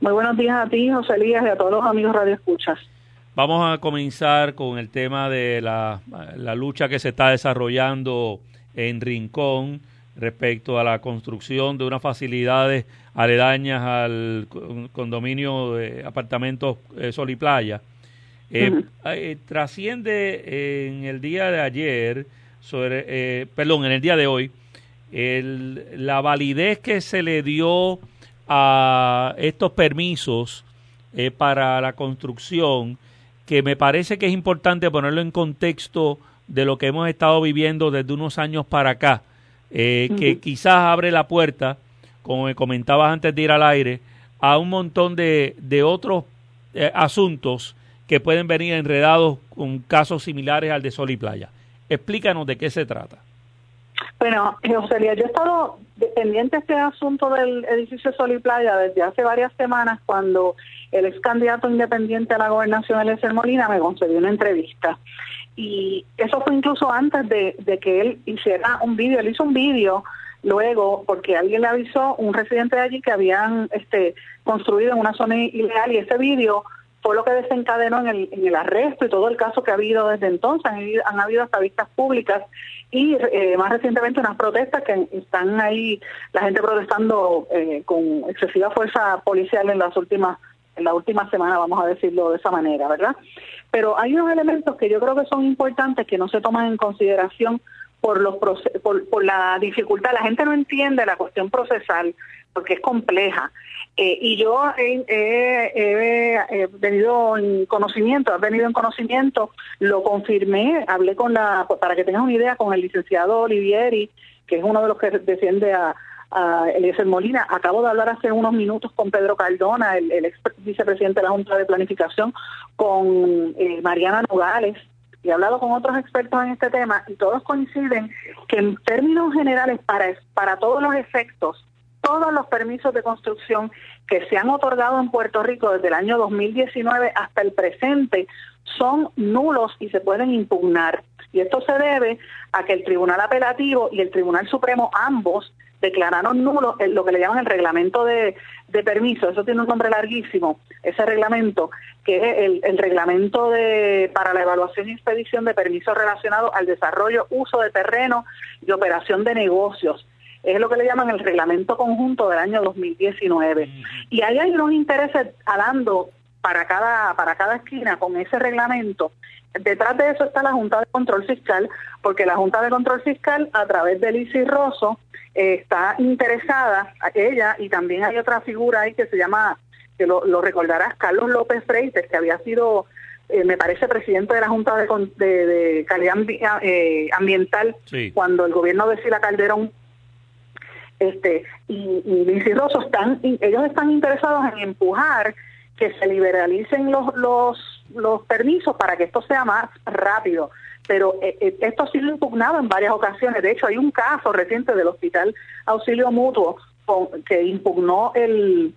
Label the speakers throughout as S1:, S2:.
S1: Muy buenos días a ti, José Elías, y a todos los amigos Radio Escuchas.
S2: Vamos a comenzar con el tema de la, la lucha que se está desarrollando en Rincón respecto a la construcción de unas facilidades aledañas al condominio de apartamentos eh, Sol y Playa. Eh, eh, trasciende en el día de ayer, sobre, perdón, en el día de hoy, la validez que se le dio a estos permisos para la construcción, que me parece que es importante ponerlo en contexto de lo que hemos estado viviendo desde unos años para acá, que quizás abre la puerta como me comentabas antes de ir al aire, a un montón de, de otros eh, asuntos que pueden venir enredados con casos similares al de Sol y Playa. Explícanos de qué se trata.
S1: Bueno, José yo he estado pendiente de este asunto del edificio Sol y Playa desde hace varias semanas cuando el ex candidato independiente a la gobernación, Eliezer Molina, me concedió una entrevista. Y eso fue incluso antes de, de que él hiciera un vídeo. Él hizo un vídeo luego porque alguien le avisó, un residente de allí, que habían este, construido en una zona ilegal y ese vídeo fue lo que desencadenó en el, en el arresto y todo el caso que ha habido desde entonces. Han, habido hasta vistas públicas y eh, más recientemente unas protestas que están ahí, la gente protestando eh, con excesiva fuerza policial en las últimas en la última semana, vamos a decirlo de esa manera, ¿verdad? Pero hay unos elementos que yo creo que son importantes que no se toman en consideración por, los por, por la dificultad. La gente no entiende la cuestión procesal porque es compleja. Eh, y yo he, venido en conocimiento, he venido en conocimiento, lo confirmé, hablé con la, para que tengas una idea, con el licenciado Olivieri, que es uno de los que defiende a, a Eliezer Molina. Acabo de hablar hace unos minutos con Pedro Cardona, el, ex vicepresidente de la Junta de Planificación, con eh, Mariana Nogales, he hablado con otros expertos en este tema y todos coinciden que en términos generales para, para todos los efectos, todos los permisos de construcción que se han otorgado en Puerto Rico desde el año 2019 hasta el presente son nulos y se pueden impugnar. Y esto se debe a que el Tribunal Apelativo y el Tribunal Supremo ambos declararon nulo lo que le llaman el reglamento de, permiso, eso tiene un nombre larguísimo, ese reglamento, que es el, reglamento de, para la evaluación y expedición de permisos relacionados al desarrollo, uso de terreno y operación de negocios. Es lo que le llaman el reglamento conjunto del año 2019. Y ahí hay unos intereses hablando para cada, para cada esquina con ese reglamento. Detrás de eso está la Junta de Control Fiscal, porque la Junta de Control Fiscal, a través de Lizy Rosso, está interesada, ella, y también hay otra figura ahí que se llama, que lo, recordarás, Carlos López Freites, que había sido, eh, me parece, presidente de la Junta de, Calidad eh, Ambiental cuando el gobierno de Sila Calderón este y, y Rosso están ellos están interesados en empujar que se liberalicen los los los permisos para que esto sea más rápido pero eh, eh, esto ha sido impugnado en varias ocasiones. De hecho, hay un caso reciente del Hospital Auxilio Mutuo que impugnó el,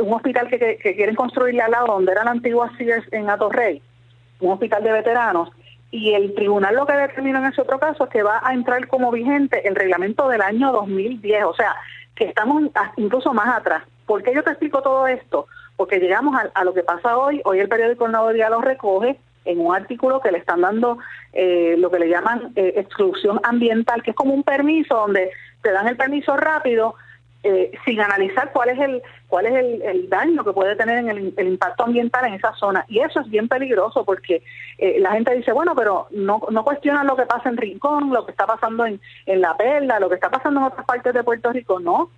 S1: un hospital que, quieren construirle al lado donde era la antigua Sears en Atorrey, un hospital de veteranos, y el tribunal lo que determinó en ese otro caso es que va a entrar como vigente el reglamento del año 2010, o sea, que estamos incluso más atrás. ¿Por qué yo te explico todo esto? Porque llegamos a, lo que pasa hoy, hoy el periódico El Nuevo lo recoge, en un artículo que le están dando eh, lo que le llaman eh, exclusión ambiental, que es como un permiso donde te dan el permiso rápido eh, sin analizar cuál es el cuál es el, daño que puede tener en el, impacto ambiental en esa zona. Y eso es bien peligroso porque la gente dice bueno pero no no cuestionan lo que pasa en Rincón lo que está pasando en, en La Perla lo que está pasando en otras partes de Puerto Rico no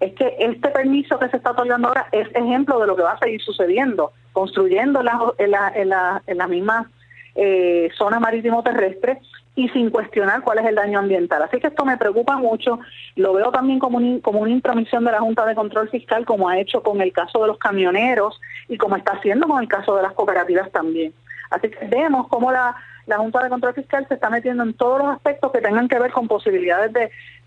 S1: es que este permiso que se está otorgando ahora es ejemplo de lo que va a seguir sucediendo, construyendo en, la, en, la, en las mismas eh, zonas marítimo terrestres y sin cuestionar cuál es el daño ambiental. Así que esto me preocupa mucho, lo veo también como, como una intromisión de la Junta de Control Fiscal, como ha hecho con el caso de los camioneros y como está haciendo con el caso de las cooperativas también. Así que vemos cómo la, la Junta de Control Fiscal se está metiendo en todos los aspectos que tengan que ver con posibilidades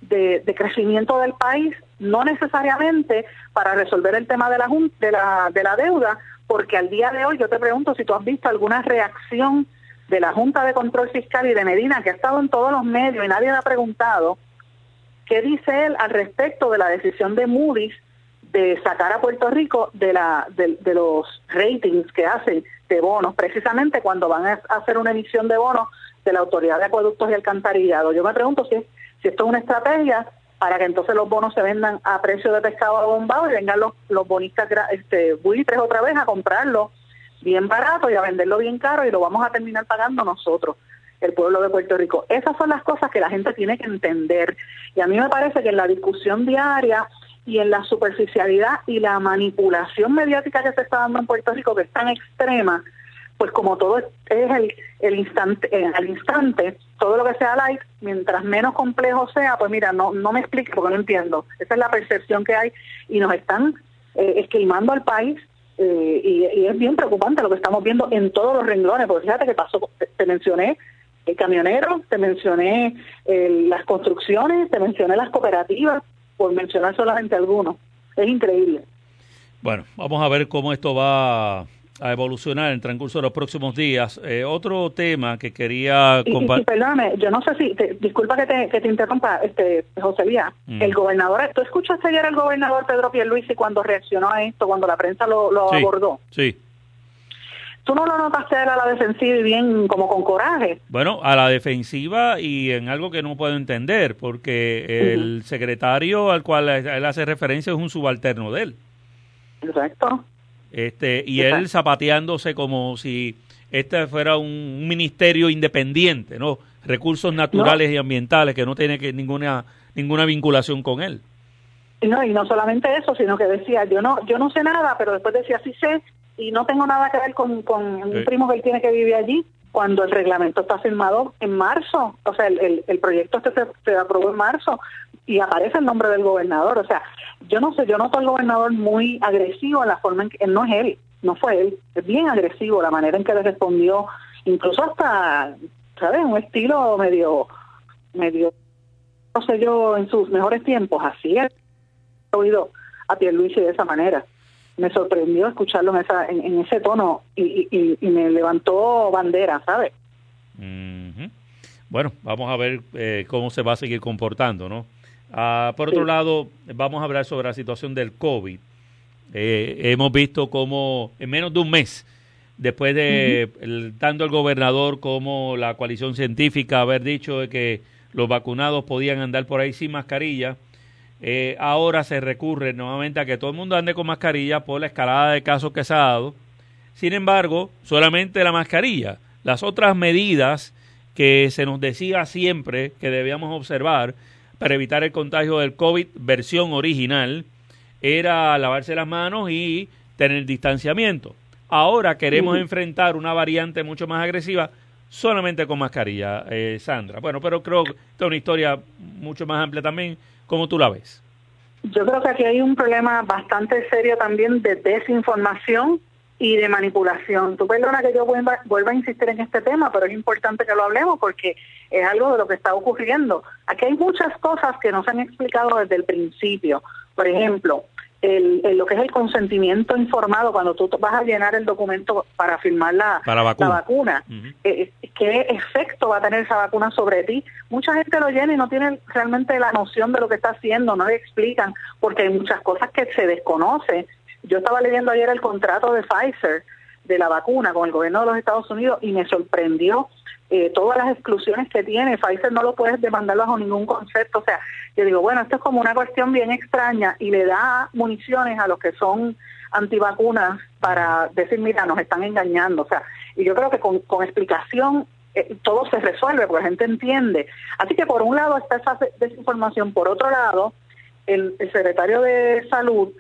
S1: de, crecimiento del país, no necesariamente para resolver el tema de la, de, la, de la deuda, porque al día de hoy yo te pregunto si tú has visto alguna reacción de la Junta de Control Fiscal y de Medina, que ha estado en todos los medios y nadie le ha preguntado, ¿qué dice él al respecto de la decisión de Moody's de sacar a Puerto Rico de, la, de, los ratings que hacen de bonos, precisamente cuando van a hacer una emisión de bonos de la Autoridad de Acueductos y Alcantarillado. Yo me pregunto si, si esto es una estrategia para que entonces los bonos se vendan a precio de pescado bombado y vengan los, los bonistas este, buitres otra vez a comprarlo bien barato y a venderlo bien caro y lo vamos a terminar pagando nosotros, el pueblo de Puerto Rico. Esas son las cosas que la gente tiene que entender. Y a mí me parece que en la discusión diaria y en la superficialidad y la manipulación mediática que se está dando en Puerto Rico, que es tan extrema, pues como todo es el, el instante, eh, al instante, todo lo que sea light, mientras menos complejo sea, pues mira, no, no me explique porque no entiendo. Esa es la percepción que hay y nos están eh, esquilmando al país eh, y, es bien preocupante lo que estamos viendo en todos los renglones, porque fíjate que pasó, te, mencioné el camionero, te mencioné las construcciones, te mencioné las cooperativas, por mencionar solamente algunos. Es increíble.
S2: Bueno, vamos a ver cómo esto va a evolucionar en el transcurso de los próximos días. Eh, otro tema que quería
S1: compartir. Perdóname, yo no sé si, disculpa que te, que te interrumpa, este, José Lía. Mm. El gobernador, ¿tú escuchaste ayer al gobernador Pedro Pierluisi cuando reaccionó a esto, cuando la prensa lo, lo abordó?
S2: Sí.
S1: ¿Tú no lo notaste a la defensiva y bien como con coraje?
S2: Bueno, a la defensiva y en algo que no puedo entender, porque el secretario al cual él hace referencia es un subalterno de él.
S1: Exacto.
S2: Este, y él zapateándose como si este fuera un, ministerio independiente, ¿no? Recursos naturales y ambientales que no tiene que ninguna ninguna vinculación con él.
S1: No, y no solamente eso, sino que decía, yo no yo no sé nada, pero después decía, sí sé, y no tengo nada que ver con, con un primo que él tiene que vivir allí, cuando el reglamento está firmado en marzo, o sea, el, el, proyecto este se, se, aprobó en marzo y aparece el nombre del gobernador, o sea, yo no sé, yo noto al gobernador muy agresivo en la forma en que, no es él, no fue él, es bien agresivo la manera en que le respondió, incluso hasta, ¿sabes? Un estilo medio, medio, no sé yo, en sus mejores tiempos, así he oído a Pierluisi de esa manera. Me sorprendió escucharlo en, esa, en, ese tono y, y, me levantó bandera, ¿sabes?
S2: Bueno, vamos a ver eh, cómo se va a seguir comportando, ¿no? Ah, por otro lado, vamos a hablar sobre la situación del COVID. Eh, hemos visto cómo en menos de un mes, después de tanto el gobernador como la coalición científica haber dicho que los vacunados podían andar por ahí sin mascarilla, eh, ahora se recurre nuevamente a que todo el mundo ande con mascarilla por la escalada de casos que se ha dado. Sin embargo, solamente la mascarilla. Las otras medidas que se nos decía siempre que debíamos observar, para evitar el contagio del COVID versión original era lavarse las manos y tener distanciamiento. Ahora queremos enfrentar una variante mucho más agresiva solamente con mascarilla, eh, Sandra. Bueno, pero creo que es una historia mucho más amplia también. ¿Cómo tú la ves?
S1: Yo creo que aquí hay un problema bastante serio también de desinformación y de manipulación. Tú perdona que yo vuelva, a insistir en este tema, pero es importante que lo hablemos porque es algo de lo que está ocurriendo. Aquí hay muchas cosas que no se han explicado desde el principio. Por ejemplo, el, lo que es el consentimiento informado cuando tú vas a llenar el documento para firmar la, vacuna. Eh, eh, ¿Qué efecto va a tener esa vacuna sobre ti? Mucha gente lo llena y no tiene realmente la noción de lo que está haciendo, no le explican, porque hay muchas cosas que se desconocen yo estaba leyendo ayer el contrato de Pfizer de la vacuna con el gobierno de los Estados Unidos y me sorprendió eh, todas las exclusiones que tiene. Pfizer no lo puedes demandar bajo ningún concepto. O sea, yo digo, bueno, esto es como una cuestión bien extraña y le da municiones a los que son antivacunas para decir, mira, nos están engañando. O sea, y yo creo que con, explicación eh, todo se resuelve porque la gente entiende. Así que por un lado está esa desinformación, por otro lado, el secretario de Salud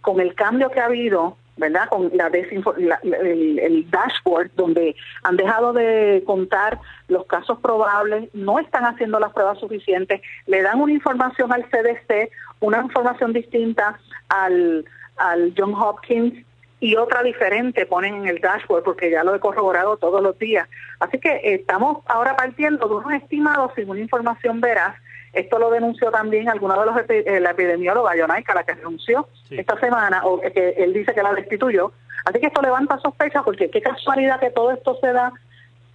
S1: con el cambio que ha habido, ¿verdad? Con la, el, dashboard donde han dejado de contar los casos probables, no están haciendo las pruebas suficientes, le dan una información al CDC, una información distinta al, al John Hopkins y otra diferente ponen en el dashboard porque ya lo he corroborado todos los días. Así que estamos ahora partiendo de unos estimados sin una información veraz esto lo denunció también alguno de los eh, la epidemióloga Yonaika, la que renunció esta semana, o que él dice que la destituyó. Así que esto levanta sospechas porque qué casualidad que todo esto se da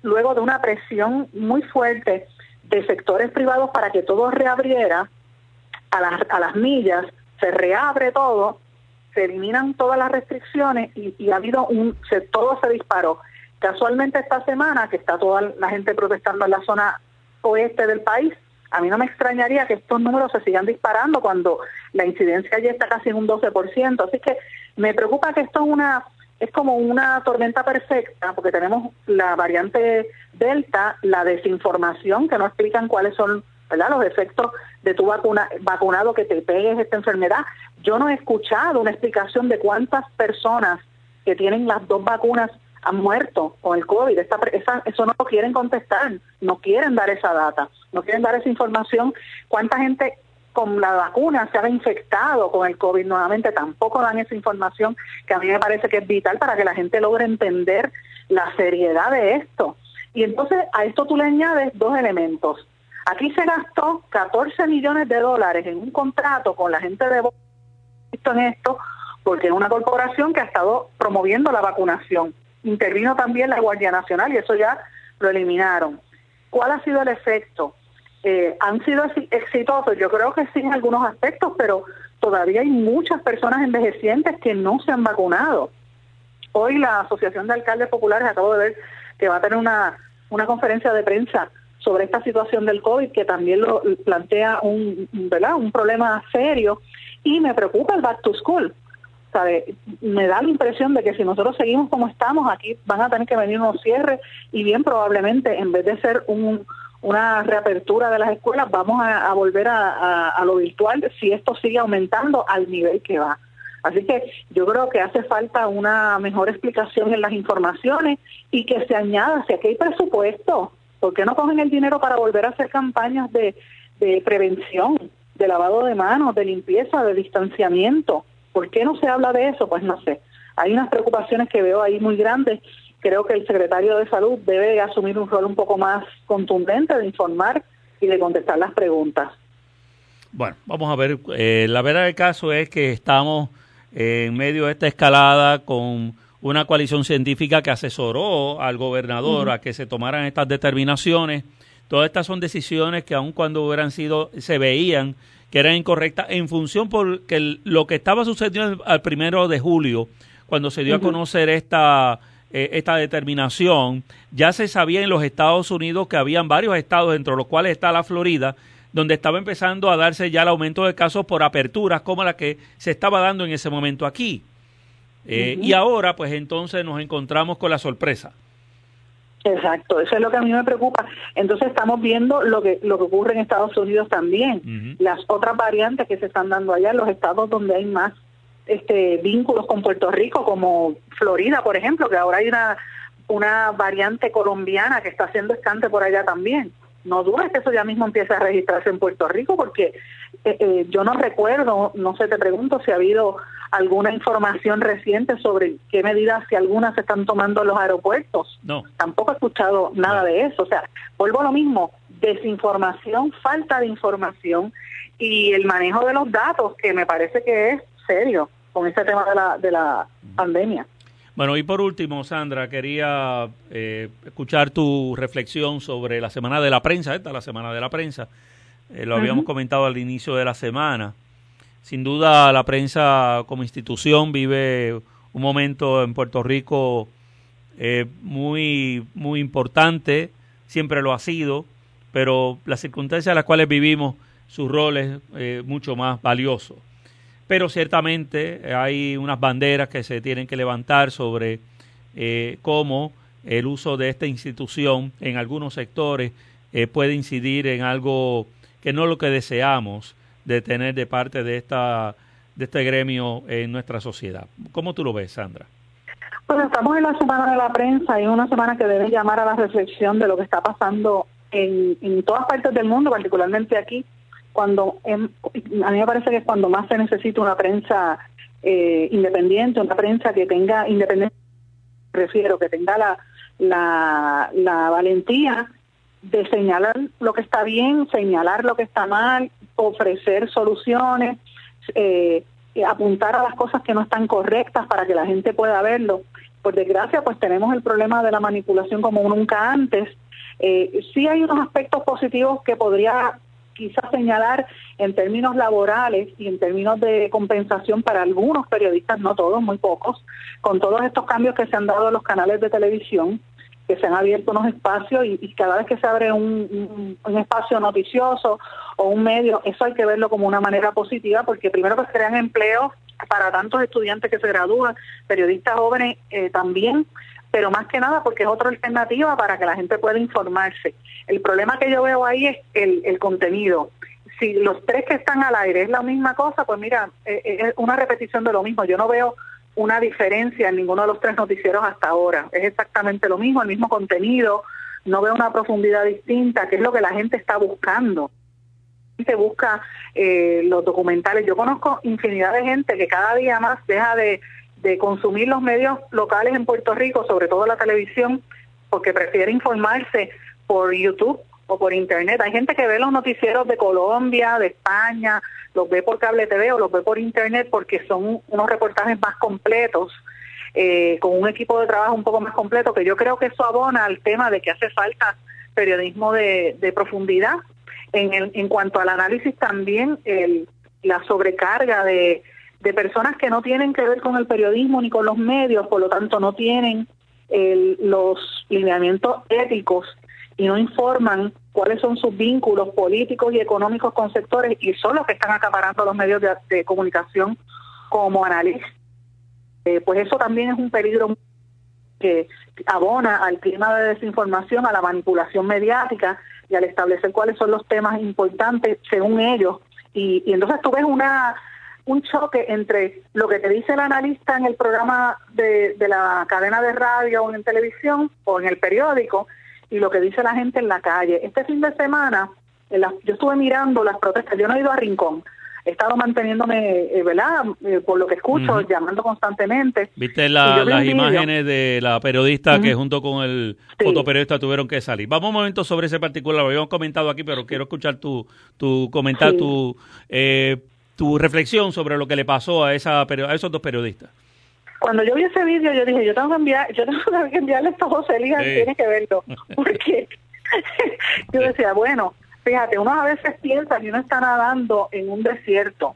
S1: luego de una presión muy fuerte de sectores privados para que todo reabriera a las, a las millas se reabre todo, se eliminan todas las restricciones y, ha habido un, se, todo se disparó. Casualmente esta semana, que está toda la gente protestando en la zona oeste del país, a mí no me extrañaría que estos números se sigan disparando cuando la incidencia ya está casi en un 12%. Así que me preocupa que esto es una es como una tormenta perfecta, porque tenemos la variante Delta, la desinformación, que no explican cuáles son ¿verdad? los efectos de tu vacuna, vacunado que te pegues esta enfermedad. Yo no he escuchado una explicación de cuántas personas que tienen las dos vacunas han muerto con el COVID. Esta, eso no lo quieren contestar, no quieren dar esa data, no quieren dar esa información. ¿Cuánta gente con la vacuna se ha infectado con el COVID nuevamente? Tampoco dan esa información que a mí me parece que es vital para que la gente logre entender la seriedad de esto. Y entonces a esto tú le añades dos elementos. Aquí se gastó 14 millones de dólares en un contrato con la gente de en esto porque es una corporación que ha estado promoviendo la vacunación intervino también la Guardia Nacional y eso ya lo eliminaron. ¿Cuál ha sido el efecto? Eh, han sido exitosos, yo creo que sí en algunos aspectos, pero todavía hay muchas personas envejecientes que no se han vacunado. Hoy la Asociación de Alcaldes Populares acabo de ver que va a tener una, una conferencia de prensa sobre esta situación del COVID que también lo plantea un, ¿verdad? un problema serio y me preocupa el back to school me da la impresión de que si nosotros seguimos como estamos, aquí van a tener que venir unos cierres y bien probablemente en vez de ser un, una reapertura de las escuelas, vamos a, volver a, lo virtual si esto sigue aumentando al nivel que va. Así que yo creo que hace falta una mejor explicación en las informaciones y que se añada, si aquí hay presupuesto, ¿por qué no cogen el dinero para volver a hacer campañas de, de prevención, de lavado de manos, de limpieza, de distanciamiento? ¿Por qué no se habla de eso? Pues no sé. Hay unas preocupaciones que veo ahí muy grandes. Creo que el secretario de Salud debe asumir un rol un poco más contundente de informar y de contestar las preguntas.
S2: Bueno, vamos a ver. Eh, la verdad del caso es que estamos en medio de esta escalada con una coalición científica que asesoró al gobernador a que se tomaran estas determinaciones. Todas estas son decisiones que aun cuando hubieran sido, se veían que era incorrecta en función porque lo que estaba sucediendo al primero de julio, cuando se dio a conocer esta, eh, esta determinación, ya se sabía en los Estados Unidos que habían varios estados, entre los cuales está la Florida, donde estaba empezando a darse ya el aumento de casos por aperturas como la que se estaba dando en ese momento aquí. Eh, y ahora, pues entonces nos encontramos con la sorpresa.
S1: Exacto, eso es lo que a mí me preocupa. Entonces estamos viendo lo que lo que ocurre en Estados Unidos también, las otras variantes que se están dando allá en los estados donde hay más este vínculos con Puerto Rico, como Florida, por ejemplo, que ahora hay una una variante colombiana que está haciendo escante por allá también. No dudes que eso ya mismo empiece a registrarse en Puerto Rico, porque eh, eh, yo no recuerdo, no sé, te pregunto si ha habido alguna información reciente sobre qué medidas, si algunas se están tomando en los aeropuertos.
S2: No.
S1: Tampoco he escuchado nada de eso. O sea, vuelvo a lo mismo, desinformación, falta de información y el manejo de los datos, que me parece que es serio con este tema de la, de la pandemia.
S2: Bueno, y por último, Sandra, quería eh, escuchar tu reflexión sobre la semana de la prensa, esta la semana de la prensa. Eh, lo habíamos comentado al inicio de la semana. Sin duda la prensa como institución vive un momento en Puerto Rico eh, muy, muy importante, siempre lo ha sido, pero las circunstancias en las cuales vivimos, su rol es eh, mucho más valioso. Pero ciertamente hay unas banderas que se tienen que levantar sobre eh, cómo el uso de esta institución en algunos sectores puede incidir en algo que no es lo que deseamos de tener de parte de esta de este gremio en nuestra sociedad. ¿Cómo tú lo ves, Sandra?
S1: Pues estamos en la semana de la prensa y una semana que debe llamar a la reflexión de lo que está pasando en, en todas partes del mundo, particularmente aquí, cuando a mí me parece que es cuando más se necesita una prensa eh, independiente, una prensa que tenga independencia, refiero, que tenga la, la, la valentía de señalar lo que está bien, señalar lo que está mal, ofrecer soluciones, eh, apuntar a las cosas que no están correctas para que la gente pueda verlo. Por desgracia, pues tenemos el problema de la manipulación como nunca antes. Eh, sí hay unos aspectos positivos que podría quizás señalar en términos laborales y en términos de compensación para algunos periodistas, no todos, muy pocos, con todos estos cambios que se han dado a los canales de televisión, que se han abierto unos espacios y, cada vez que se abre un, espacio noticioso o un medio, eso hay que verlo como una manera positiva porque primero que crean empleos para tantos estudiantes que se gradúan, periodistas jóvenes eh, también, pero más que nada porque es otra alternativa para que la gente pueda informarse. El problema que yo veo ahí es el, el contenido. Si los tres que están al aire es la misma cosa, pues mira, eh, eh, es una repetición de lo mismo. Yo no veo una diferencia en ninguno de los tres noticieros hasta ahora. Es exactamente lo mismo, el mismo contenido, no veo una profundidad distinta, que es lo que la gente está buscando. Se busca eh, los documentales. Yo conozco infinidad de gente que cada día más deja de, de consumir los medios locales en Puerto Rico, sobre todo la televisión, porque prefiere informarse por YouTube o por internet. Hay gente que ve los noticieros de Colombia, de España, los ve por cable TV o los ve por internet porque son unos reportajes más completos, eh, con un equipo de trabajo un poco más completo, que yo creo que eso abona al tema de que hace falta periodismo de, profundidad. En, el, en cuanto al análisis también, el, la sobrecarga de, de personas que no tienen que ver con el periodismo ni con los medios, por lo tanto no tienen el, los lineamientos éticos y no informan cuáles son sus vínculos políticos y económicos con sectores y son los que están acaparando los medios de, comunicación como analistas. Eh, pues eso también es un peligro que abona al clima de desinformación, a la manipulación mediática y al establecer cuáles son los temas importantes según ellos. Y, y entonces tú ves una un choque entre lo que te dice el analista en el programa de, de la cadena de radio o en televisión o en el periódico y lo que dice la gente en la calle. Este fin de semana, yo estuve mirando las protestas, yo no he ido a Rincón, he estado manteniéndome, eh, ¿verdad? Eh, por lo que escucho, llamando constantemente.
S2: ¿Viste las imágenes de la periodista que junto con el fotoperiodista tuvieron que salir? Vamos un momento sobre ese particular, lo habíamos comentado aquí, pero quiero escuchar tu, tu comentario, tu, eh, tu reflexión sobre lo que le pasó a, esa, a esos dos periodistas.
S1: Cuando yo vi ese vídeo, yo dije, yo tengo que enviar, yo tengo que enviarle esto a José Liga, tiene que verlo. Porque yo decía, bueno, fíjate, uno a veces piensa que uno está nadando en un desierto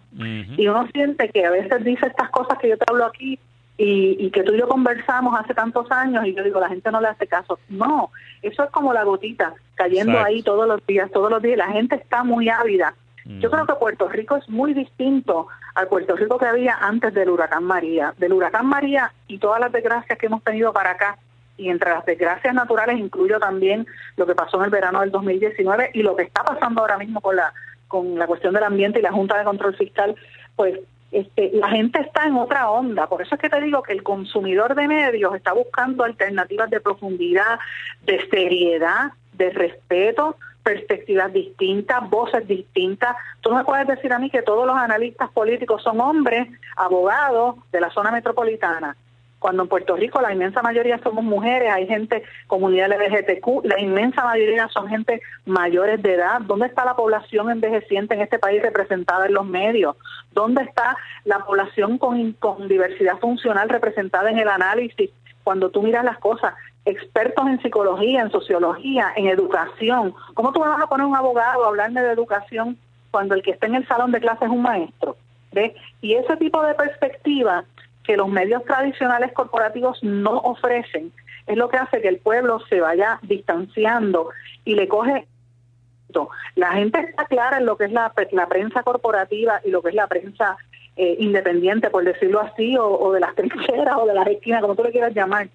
S1: y uno siente que a veces dice estas cosas que yo te hablo aquí y, que tú y yo conversamos hace tantos años y yo digo, la gente no le hace caso. No, eso es como la gotita cayendo ahí todos los días, todos los días. La gente está muy ávida yo creo que Puerto Rico es muy distinto al Puerto Rico que había antes del huracán María. Del huracán María y todas las desgracias que hemos tenido para acá, y entre las desgracias naturales incluyo también lo que pasó en el verano del 2019 y lo que está pasando ahora mismo con la con la cuestión del ambiente y la Junta de Control Fiscal, pues este, la gente está en otra onda. Por eso es que te digo que el consumidor de medios está buscando alternativas de profundidad, de seriedad, de respeto, perspectivas distintas, voces distintas. Tú no me puedes decir a mí que todos los analistas políticos son hombres, abogados de la zona metropolitana. Cuando en Puerto Rico la inmensa mayoría somos mujeres, hay gente, comunidad LGBTQ, la inmensa mayoría son gente mayores de edad. ¿Dónde está la población envejeciente en este país representada en los medios? ¿Dónde está la población con, con diversidad funcional representada en el análisis? Cuando tú miras las cosas, expertos en psicología, en sociología, en educación. ¿Cómo tú vas a poner un abogado a hablarme de educación cuando el que está en el salón de clase es un maestro? ¿Ves? Y ese tipo de perspectiva que los medios tradicionales corporativos no ofrecen es lo que hace que el pueblo se vaya distanciando y le coge la gente está clara en lo que es la, la prensa corporativa y lo que es la prensa eh, independiente, por decirlo así, o, de las trincheras o de las esquinas, como tú le quieras llamar.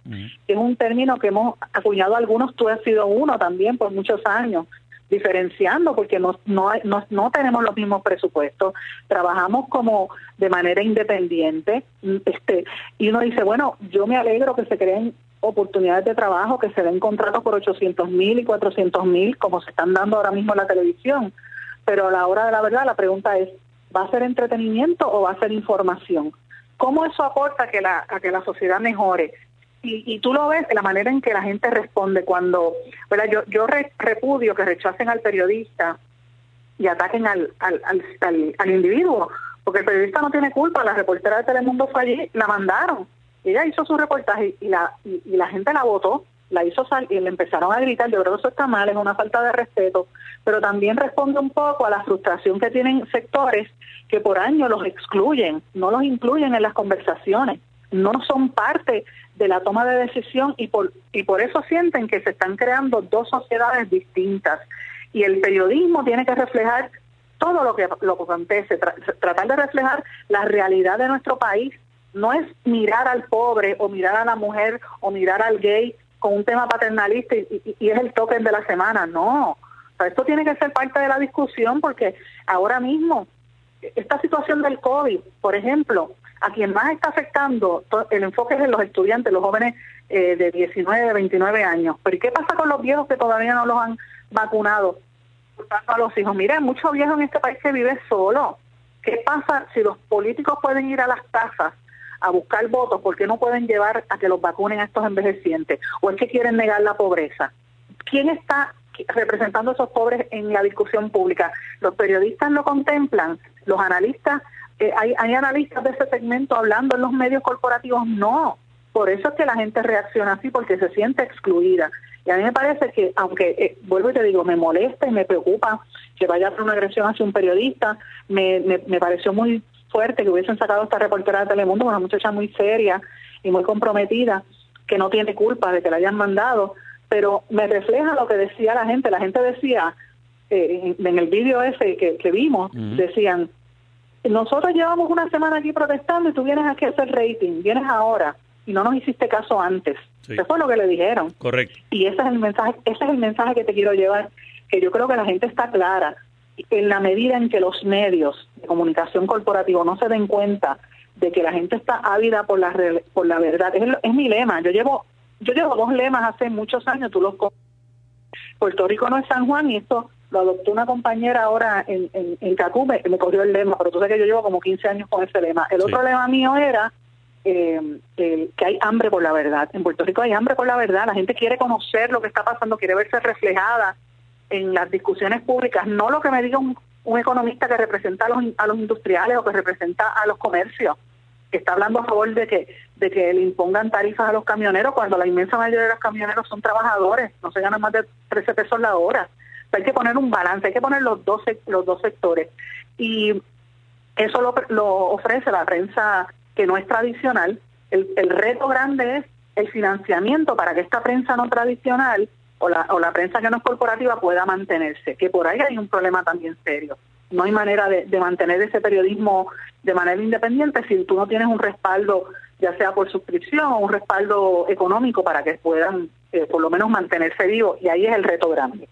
S1: Es un término que hemos acuñado algunos, tú has sido uno también por muchos años, diferenciando porque no, no, no, no tenemos los mismos presupuestos, trabajamos como de manera independiente, este y uno dice, bueno, yo me alegro que se creen oportunidades de trabajo, que se den contratos por 800 mil y 400 mil, como se están dando ahora mismo en la televisión, pero a la hora de la verdad la pregunta es, ¿Va a ser entretenimiento o va a ser información? ¿Cómo eso aporta a que la, a que la sociedad mejore? Y, y, tú lo ves la manera en que la gente responde cuando, ¿verdad? Yo, yo repudio que rechacen al periodista y ataquen al, al, al, individuo, porque el periodista no tiene culpa, la reportera de Telemundo fue allí, la mandaron, ella hizo su reportaje y la, y, la gente la votó, la hizo salir y le empezaron a gritar, yo creo que eso está mal, es una falta de respeto, pero también responde un poco a la frustración que tienen sectores que por años los excluyen, no los incluyen en las conversaciones, no son parte de la toma de decisión y por, y por eso sienten que se están creando dos sociedades distintas. Y el periodismo tiene que reflejar todo lo que, lo que acontece, tratar de reflejar la realidad de nuestro país. No es mirar al pobre o mirar a la mujer o mirar al gay con un tema paternalista y, es el token de la semana. No, esto tiene que ser parte de la discusión porque ahora mismo esta situación del COVID, por ejemplo, a quien más está afectando, el enfoque es en los estudiantes, los jóvenes eh, de 19, 29 años. Pero qué pasa con los viejos que todavía no los han vacunado? A los hijos, mira, muchos viejos en este país que vive solo. ¿Qué pasa si los políticos pueden ir a las casas a buscar votos? ¿Por qué no pueden llevar a que los vacunen a estos envejecientes? ¿O es que quieren negar la pobreza? ¿Quién está representando a esos pobres en la discusión pública? ¿Los periodistas lo contemplan? ¿Los analistas eh, hay, analistas de ese segmento hablando en los medios corporativos, no. Por eso es que la gente reacciona así, porque se siente excluida. Y a mí me parece que, aunque, eh, vuelvo y te digo, me molesta y me preocupa que vaya a hacer una agresión hacia un periodista, me, me, pareció muy fuerte que hubiesen sacado a esta reportera de Telemundo, una muchacha muy seria y muy comprometida, que no tiene culpa de que la hayan mandado, pero me refleja lo que decía la gente. La gente decía, eh, en, el vídeo ese que, vimos, decían, nosotros llevamos una semana aquí protestando y tú vienes aquí a hacer rating, vienes ahora y no nos hiciste caso antes. Eso fue lo que le dijeron.
S2: Correcto.
S1: Y ese es el mensaje, ese es el mensaje que te quiero llevar, que yo creo que la gente está clara en la medida en que los medios de comunicación corporativo no se den cuenta de que la gente está ávida por la por la verdad. Es, es mi lema. Yo llevo yo llevo dos lemas hace muchos años, tú los Puerto Rico no es San Juan y esto lo adoptó una compañera ahora en, en, en Cacume, me cogió el lema, pero tú sabes que yo llevo como 15 años con ese lema. El otro lema mío era eh, que hay hambre por la verdad. En Puerto Rico hay hambre por la verdad, la gente quiere conocer lo que está pasando, quiere verse reflejada en las discusiones públicas, no lo que me diga un, economista que representa a los, a los industriales o que representa a los comercios, que está hablando a favor de que, de que le impongan tarifas a los camioneros cuando la inmensa mayoría de los camioneros son trabajadores, no se ganan más de 13 pesos la hora hay que poner un balance, hay que poner los dos, los dos sectores. Y eso lo, lo ofrece la prensa que no es tradicional. El, el, reto grande es el financiamiento para que esta prensa no tradicional o la, o la prensa que no es corporativa pueda mantenerse, que por ahí hay un problema también serio. No hay manera de, de mantener ese periodismo de manera independiente si tú no tienes un respaldo, ya sea por suscripción o un respaldo económico para que puedan eh, por lo menos mantenerse vivos, y ahí es el reto grande.